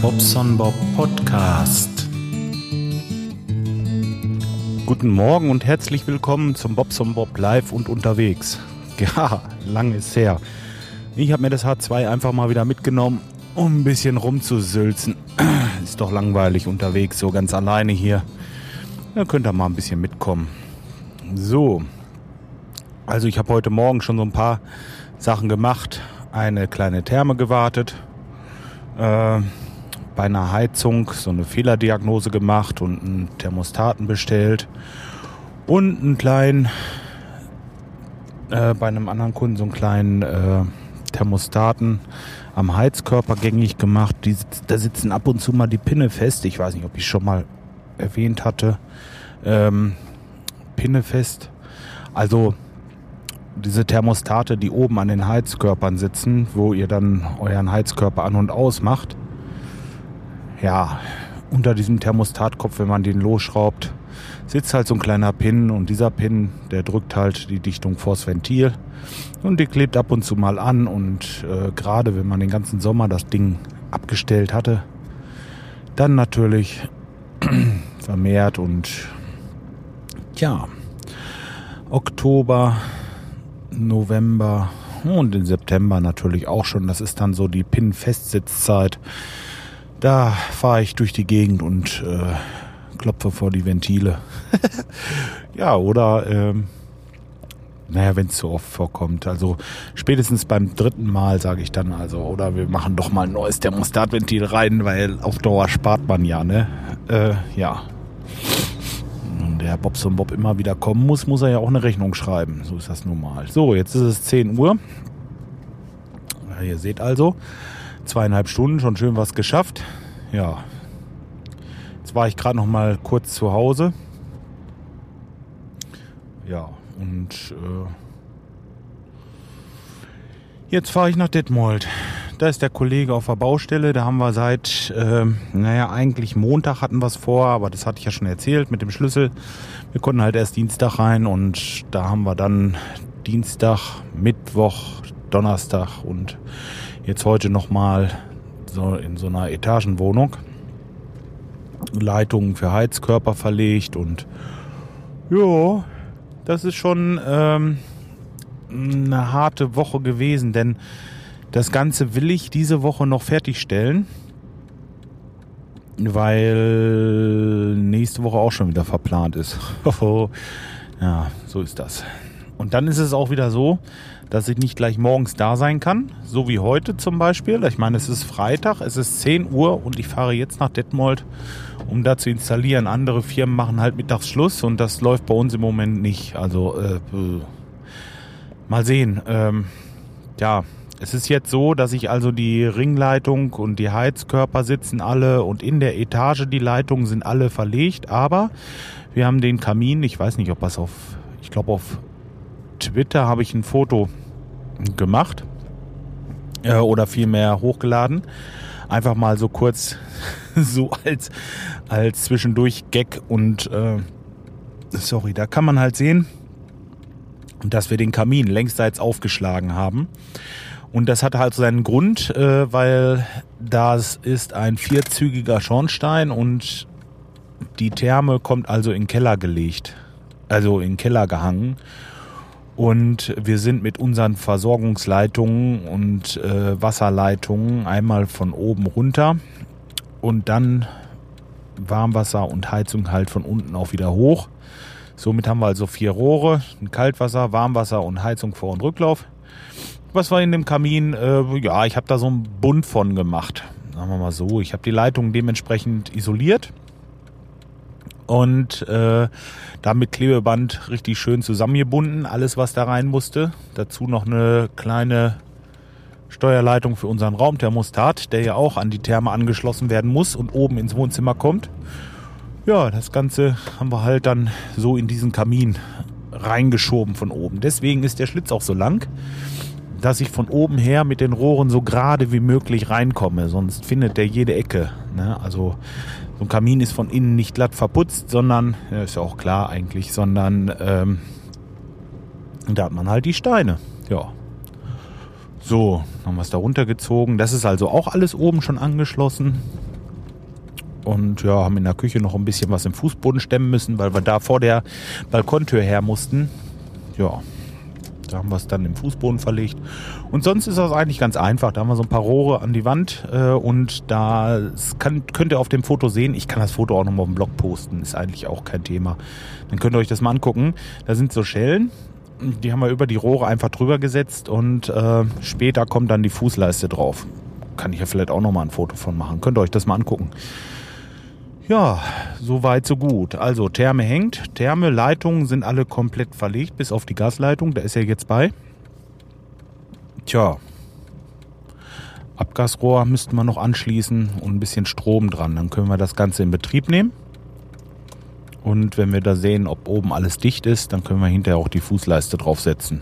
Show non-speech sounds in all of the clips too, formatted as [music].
Bobson Bob Podcast. Guten Morgen und herzlich willkommen zum Bobson Bob Live und unterwegs. [laughs] Ja, lang ist her. Ich habe mir das H2 einfach mal wieder mitgenommen, um ein bisschen rumzusülzen. [clears throat] Ist doch langweilig unterwegs, so ganz alleine hier. Da könnt ihr mal ein bisschen mitkommen. So, also ich habe heute Morgen schon so ein paar Sachen gemacht. Eine kleine Therme gewartet. Äh, bei einer Heizung so eine Fehlerdiagnose gemacht und einen Thermostaten bestellt. Und einen kleinen, äh, bei einem anderen Kunden so einen kleinen äh, Thermostaten am Heizkörper gängig gemacht. Die, da sitzen ab und zu mal die Pinne fest. Ich weiß nicht, ob ich schon mal erwähnt hatte. Ähm, Pinne fest. Also diese Thermostate, die oben an den Heizkörpern sitzen, wo ihr dann euren Heizkörper an und aus macht. Ja, unter diesem Thermostatkopf, wenn man den losschraubt, sitzt halt so ein kleiner Pin und dieser Pin, der drückt halt die Dichtung vors Ventil und die klebt ab und zu mal an und äh, gerade wenn man den ganzen Sommer das Ding abgestellt hatte, dann natürlich [clears throat] vermehrt und ja, Oktober November und im September natürlich auch schon. Das ist dann so die Pin-Festsitzzeit. Da fahre ich durch die Gegend und äh, klopfe vor die Ventile. [laughs] ja, oder ähm, naja, wenn es so oft vorkommt. Also spätestens beim dritten Mal sage ich dann also, oder wir machen doch mal ein neues Thermostatventil rein, weil auf Dauer spart man ja, ne? Äh, ja der Bobson Bob immer wieder kommen muss, muss er ja auch eine Rechnung schreiben. So ist das nun mal. So, jetzt ist es 10 Uhr. Ja, ihr seht also, zweieinhalb Stunden, schon schön was geschafft. Ja, jetzt war ich gerade noch mal kurz zu Hause. Ja, und äh, jetzt fahre ich nach Detmold. Da ist der Kollege auf der Baustelle. Da haben wir seit, äh, naja, eigentlich Montag hatten wir es vor, aber das hatte ich ja schon erzählt mit dem Schlüssel. Wir konnten halt erst Dienstag rein und da haben wir dann Dienstag, Mittwoch, Donnerstag und jetzt heute nochmal so in so einer Etagenwohnung Leitungen für Heizkörper verlegt und ja, das ist schon ähm, eine harte Woche gewesen, denn das Ganze will ich diese Woche noch fertigstellen, weil nächste Woche auch schon wieder verplant ist. [laughs] ja, so ist das. Und dann ist es auch wieder so, dass ich nicht gleich morgens da sein kann, so wie heute zum Beispiel. Ich meine, es ist Freitag, es ist 10 Uhr und ich fahre jetzt nach Detmold, um da zu installieren. Andere Firmen machen halt mittags Schluss und das läuft bei uns im Moment nicht. Also äh, mal sehen. Ähm, ja, es ist jetzt so, dass ich also die Ringleitung und die Heizkörper sitzen alle und in der Etage die Leitungen sind alle verlegt, aber wir haben den Kamin, ich weiß nicht, ob das auf, ich glaube auf Twitter habe ich ein Foto gemacht äh, oder vielmehr hochgeladen. Einfach mal so kurz [laughs] so als, als zwischendurch Gag und äh, sorry, da kann man halt sehen, dass wir den Kamin längsseits aufgeschlagen haben. Und das hat halt seinen Grund, äh, weil das ist ein vierzügiger Schornstein und die Therme kommt also in den Keller gelegt, also in den Keller gehangen. Und wir sind mit unseren Versorgungsleitungen und äh, Wasserleitungen einmal von oben runter und dann Warmwasser und Heizung halt von unten auch wieder hoch. Somit haben wir also vier Rohre, ein Kaltwasser, Warmwasser und Heizung Vor- und Rücklauf was war in dem Kamin? Äh, ja, ich habe da so einen Bund von gemacht. Sagen wir mal so. Ich habe die Leitung dementsprechend isoliert und äh, damit Klebeband richtig schön zusammengebunden. Alles, was da rein musste. Dazu noch eine kleine Steuerleitung für unseren Raumthermostat, der ja auch an die Therme angeschlossen werden muss und oben ins Wohnzimmer kommt. Ja, das Ganze haben wir halt dann so in diesen Kamin reingeschoben von oben. Deswegen ist der Schlitz auch so lang dass ich von oben her mit den Rohren so gerade wie möglich reinkomme, sonst findet der jede Ecke. Ne? Also so ein Kamin ist von innen nicht glatt verputzt, sondern, ja, ist ja auch klar eigentlich, sondern ähm, da hat man halt die Steine. Ja. So, haben wir es da runtergezogen. Das ist also auch alles oben schon angeschlossen. Und ja, haben in der Küche noch ein bisschen was im Fußboden stemmen müssen, weil wir da vor der Balkontür her mussten. Ja, da haben wir es dann im Fußboden verlegt. Und sonst ist das eigentlich ganz einfach. Da haben wir so ein paar Rohre an die Wand äh, und da könnt ihr auf dem Foto sehen. Ich kann das Foto auch nochmal auf dem Blog posten. Ist eigentlich auch kein Thema. Dann könnt ihr euch das mal angucken. Da sind so Schellen die haben wir über die Rohre einfach drüber gesetzt und äh, später kommt dann die Fußleiste drauf. Kann ich ja vielleicht auch nochmal ein Foto von machen. Könnt ihr euch das mal angucken. Ja, so weit, so gut. Also Therme hängt. Therme, Leitungen sind alle komplett verlegt, bis auf die Gasleitung. Da ist er jetzt bei. Tja. Abgasrohr müssten wir noch anschließen und ein bisschen Strom dran. Dann können wir das Ganze in Betrieb nehmen. Und wenn wir da sehen, ob oben alles dicht ist, dann können wir hinterher auch die Fußleiste draufsetzen.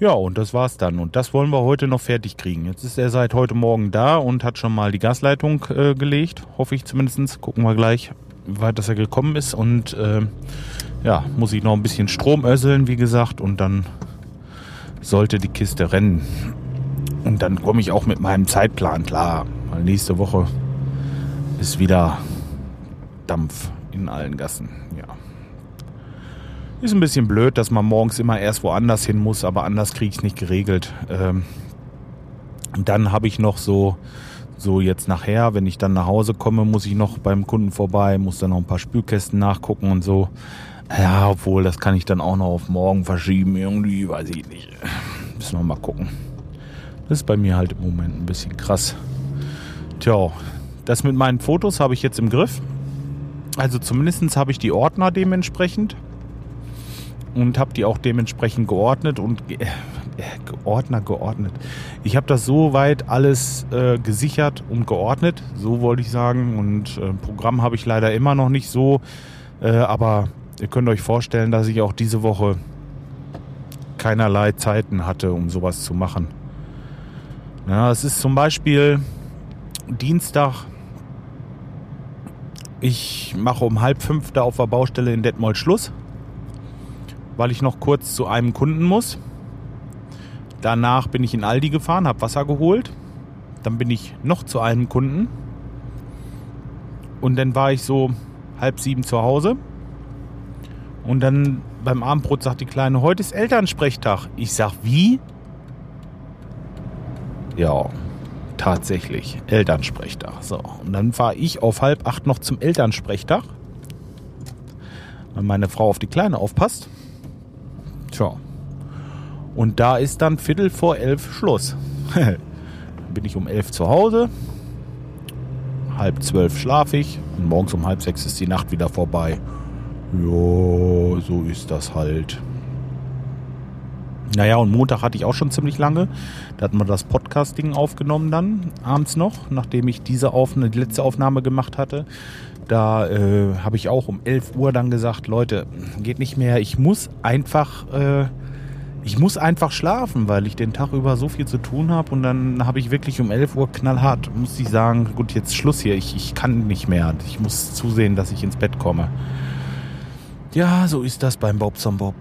Ja, und das war's dann. Und das wollen wir heute noch fertig kriegen. Jetzt ist er seit heute Morgen da und hat schon mal die Gasleitung äh, gelegt. Hoffe ich zumindest. Gucken wir gleich, wie weit das er gekommen ist. Und äh, ja, muss ich noch ein bisschen Strom össeln, wie gesagt. Und dann sollte die Kiste rennen. Und dann komme ich auch mit meinem Zeitplan klar. Weil nächste Woche ist wieder Dampf in allen Gassen. Ja. Ist ein bisschen blöd, dass man morgens immer erst woanders hin muss, aber anders kriege ich es nicht geregelt. Ähm, dann habe ich noch so, so jetzt nachher, wenn ich dann nach Hause komme, muss ich noch beim Kunden vorbei, muss dann noch ein paar Spülkästen nachgucken und so. Ja, obwohl, das kann ich dann auch noch auf morgen verschieben, irgendwie, weiß ich nicht. Müssen wir mal gucken. Das ist bei mir halt im Moment ein bisschen krass. Tja, das mit meinen Fotos habe ich jetzt im Griff. Also zumindest habe ich die Ordner dementsprechend und habe die auch dementsprechend geordnet und äh, Ordner geordnet. Ich habe das so weit alles äh, gesichert und geordnet, so wollte ich sagen. Und äh, Programm habe ich leider immer noch nicht so, äh, aber ihr könnt euch vorstellen, dass ich auch diese Woche keinerlei Zeiten hatte, um sowas zu machen. Ja, es ist zum Beispiel Dienstag ich mache um halb fünf da auf der Baustelle in Detmold Schluss, weil ich noch kurz zu einem Kunden muss. Danach bin ich in Aldi gefahren, habe Wasser geholt. Dann bin ich noch zu einem Kunden. Und dann war ich so halb sieben zu Hause. Und dann beim Abendbrot sagt die Kleine, heute ist Elternsprechtag. Ich sag, wie? Ja, tatsächlich Elternsprechtag. So, und dann fahre ich auf halb acht noch zum Elternsprechtag, weil meine Frau auf die Kleine aufpasst. Tja. Und da ist dann Viertel vor elf Schluss. [laughs] bin ich um elf zu Hause, halb zwölf schlafe ich und morgens um halb sechs ist die Nacht wieder vorbei. Jo, so ist das halt. Naja, und Montag hatte ich auch schon ziemlich lange. Da hatten wir das Podcast-Ding aufgenommen dann, abends noch, nachdem ich diese Aufnahme, die letzte Aufnahme gemacht hatte. Da äh, habe ich auch um 11 Uhr dann gesagt, Leute, geht nicht mehr. Ich muss einfach, äh, ich muss einfach schlafen, weil ich den Tag über so viel zu tun habe. Und dann habe ich wirklich um 11 Uhr knallhart, muss ich sagen, gut, jetzt Schluss hier. Ich, ich kann nicht mehr. Ich muss zusehen, dass ich ins Bett komme. Ja, so ist das beim Bob zum Bob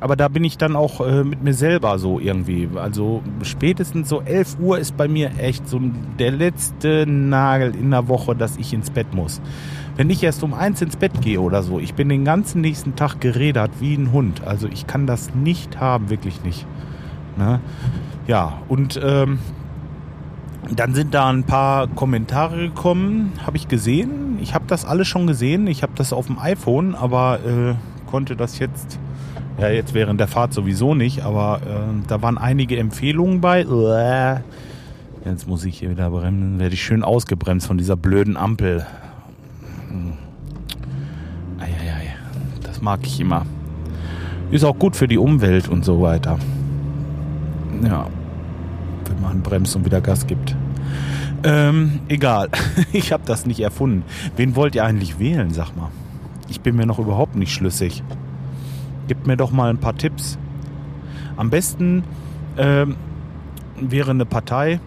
aber da bin ich dann auch äh, mit mir selber so irgendwie. Also spätestens so 11 Uhr ist bei mir echt so der letzte Nagel in der Woche, dass ich ins Bett muss. Wenn ich erst um eins ins Bett gehe oder so, ich bin den ganzen nächsten Tag gerädert wie ein Hund. Also ich kann das nicht haben, wirklich nicht. Ne? Ja, und ähm, dann sind da ein paar Kommentare gekommen, habe ich gesehen. Ich habe das alles schon gesehen. Ich habe das auf dem iPhone, aber äh, konnte das jetzt ja, jetzt während der Fahrt sowieso nicht, aber äh, da waren einige Empfehlungen bei. Jetzt muss ich hier wieder bremsen. Werde ich schön ausgebremst von dieser blöden Ampel. Eieiei, das mag ich immer. Ist auch gut für die Umwelt und so weiter. Ja, wenn man bremst und wieder Gas gibt. Ähm, egal. [laughs] ich habe das nicht erfunden. Wen wollt ihr eigentlich wählen, sag mal? Ich bin mir noch überhaupt nicht schlüssig. Gebt mir doch mal ein paar Tipps. Am besten ähm, wäre eine Partei,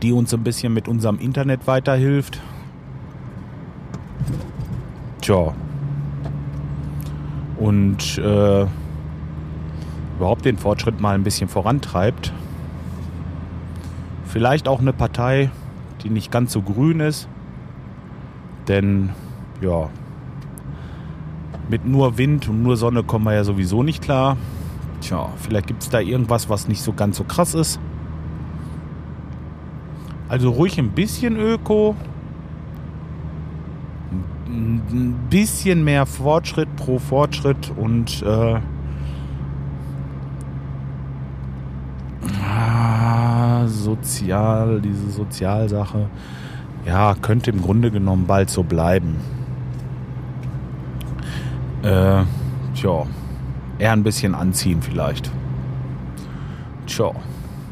die uns ein bisschen mit unserem Internet weiterhilft. Tja. Und äh, überhaupt den Fortschritt mal ein bisschen vorantreibt. Vielleicht auch eine Partei, die nicht ganz so grün ist. Denn ja, mit nur Wind und nur Sonne kommen wir ja sowieso nicht klar. Tja, vielleicht gibt es da irgendwas, was nicht so ganz so krass ist. Also ruhig ein bisschen Öko. Ein bisschen mehr Fortschritt pro Fortschritt und äh, ah, sozial, diese Sozialsache, ja, könnte im Grunde genommen bald so bleiben. Äh, tja, eher ein bisschen anziehen vielleicht. Tja.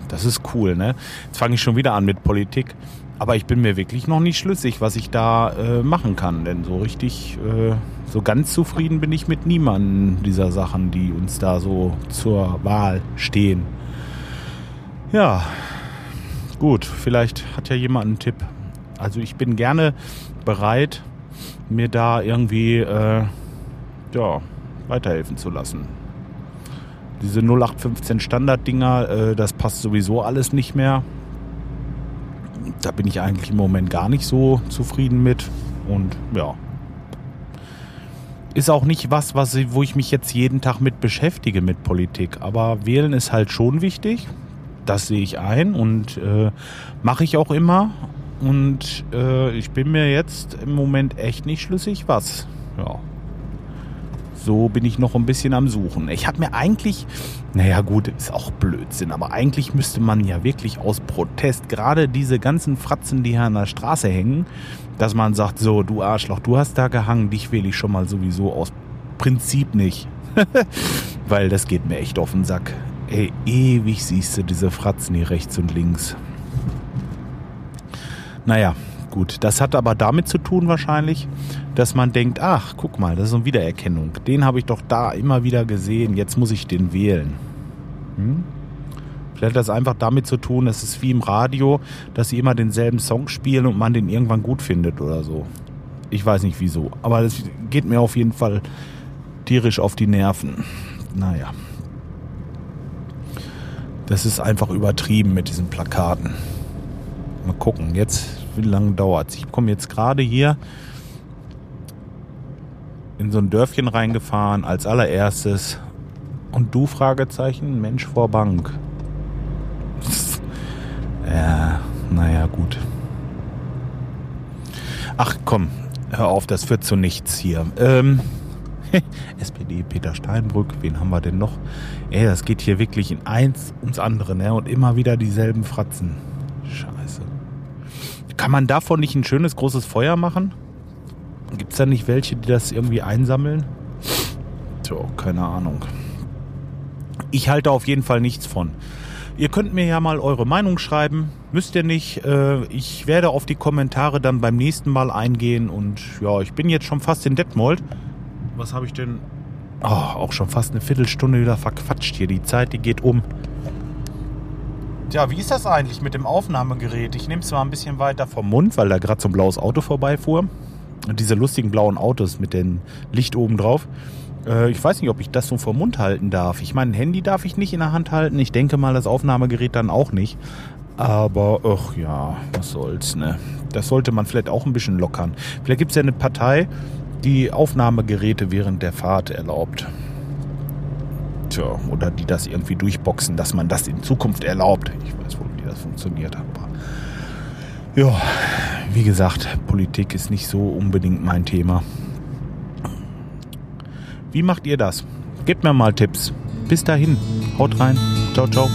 Das ist cool, ne? Jetzt fange ich schon wieder an mit Politik. Aber ich bin mir wirklich noch nicht schlüssig, was ich da äh, machen kann. Denn so richtig, äh, so ganz zufrieden bin ich mit niemandem dieser Sachen, die uns da so zur Wahl stehen. Ja, gut, vielleicht hat ja jemand einen Tipp. Also ich bin gerne bereit, mir da irgendwie äh, ja, weiterhelfen zu lassen. Diese 0815 Standard-Dinger, äh, das passt sowieso alles nicht mehr. Da bin ich eigentlich im Moment gar nicht so zufrieden mit. Und ja. Ist auch nicht was, was wo ich mich jetzt jeden Tag mit beschäftige mit Politik. Aber wählen ist halt schon wichtig. Das sehe ich ein und äh, mache ich auch immer. Und äh, ich bin mir jetzt im Moment echt nicht schlüssig, was. Ja so bin ich noch ein bisschen am Suchen. Ich habe mir eigentlich, naja gut, ist auch Blödsinn, aber eigentlich müsste man ja wirklich aus Protest gerade diese ganzen Fratzen, die hier an der Straße hängen, dass man sagt, so du Arschloch, du hast da gehangen, dich wähle ich schon mal sowieso aus Prinzip nicht. [laughs] Weil das geht mir echt auf den Sack. Ey, ewig siehst du diese Fratzen hier rechts und links. Naja, gut. Das hat aber damit zu tun wahrscheinlich, dass man denkt, ach, guck mal, das ist eine Wiedererkennung. Den habe ich doch da immer wieder gesehen, jetzt muss ich den wählen. Hm? Vielleicht hat das einfach damit zu tun, es ist wie im Radio, dass sie immer denselben Song spielen und man den irgendwann gut findet oder so. Ich weiß nicht wieso, aber es geht mir auf jeden Fall tierisch auf die Nerven. Naja. Das ist einfach übertrieben mit diesen Plakaten. Mal gucken, jetzt, wie lange dauert es? Ich komme jetzt gerade hier in so ein Dörfchen reingefahren als allererstes. Und du, Fragezeichen, Mensch vor Bank. [laughs] ja, naja, gut. Ach komm, hör auf, das führt zu nichts hier. Ähm, [laughs] SPD, Peter Steinbrück, wen haben wir denn noch? Ey, das geht hier wirklich in eins ums andere, ne? Und immer wieder dieselben Fratzen. Scheiße. Kann man davon nicht ein schönes großes Feuer machen? Gibt es da nicht welche, die das irgendwie einsammeln? So, keine Ahnung. Ich halte auf jeden Fall nichts von. Ihr könnt mir ja mal eure Meinung schreiben. Müsst ihr nicht. Äh, ich werde auf die Kommentare dann beim nächsten Mal eingehen. Und ja, ich bin jetzt schon fast in Detmold. Was habe ich denn? Oh, auch schon fast eine Viertelstunde wieder verquatscht hier. Die Zeit, die geht um. Tja, wie ist das eigentlich mit dem Aufnahmegerät? Ich nehme es mal ein bisschen weiter vom Mund, weil da gerade so ein blaues Auto vorbeifuhr diese lustigen blauen Autos mit dem Licht oben drauf. Äh, ich weiß nicht, ob ich das so vor Mund halten darf. Ich meine, ein Handy darf ich nicht in der Hand halten. Ich denke mal, das Aufnahmegerät dann auch nicht. Aber, ach ja, was soll's, ne? Das sollte man vielleicht auch ein bisschen lockern. Vielleicht gibt es ja eine Partei, die Aufnahmegeräte während der Fahrt erlaubt. Tja, oder die das irgendwie durchboxen, dass man das in Zukunft erlaubt. Ich weiß wohl, wie das funktioniert, aber ja, wie gesagt, Politik ist nicht so unbedingt mein Thema. Wie macht ihr das? Gebt mir mal Tipps. Bis dahin, haut rein. Ciao, ciao.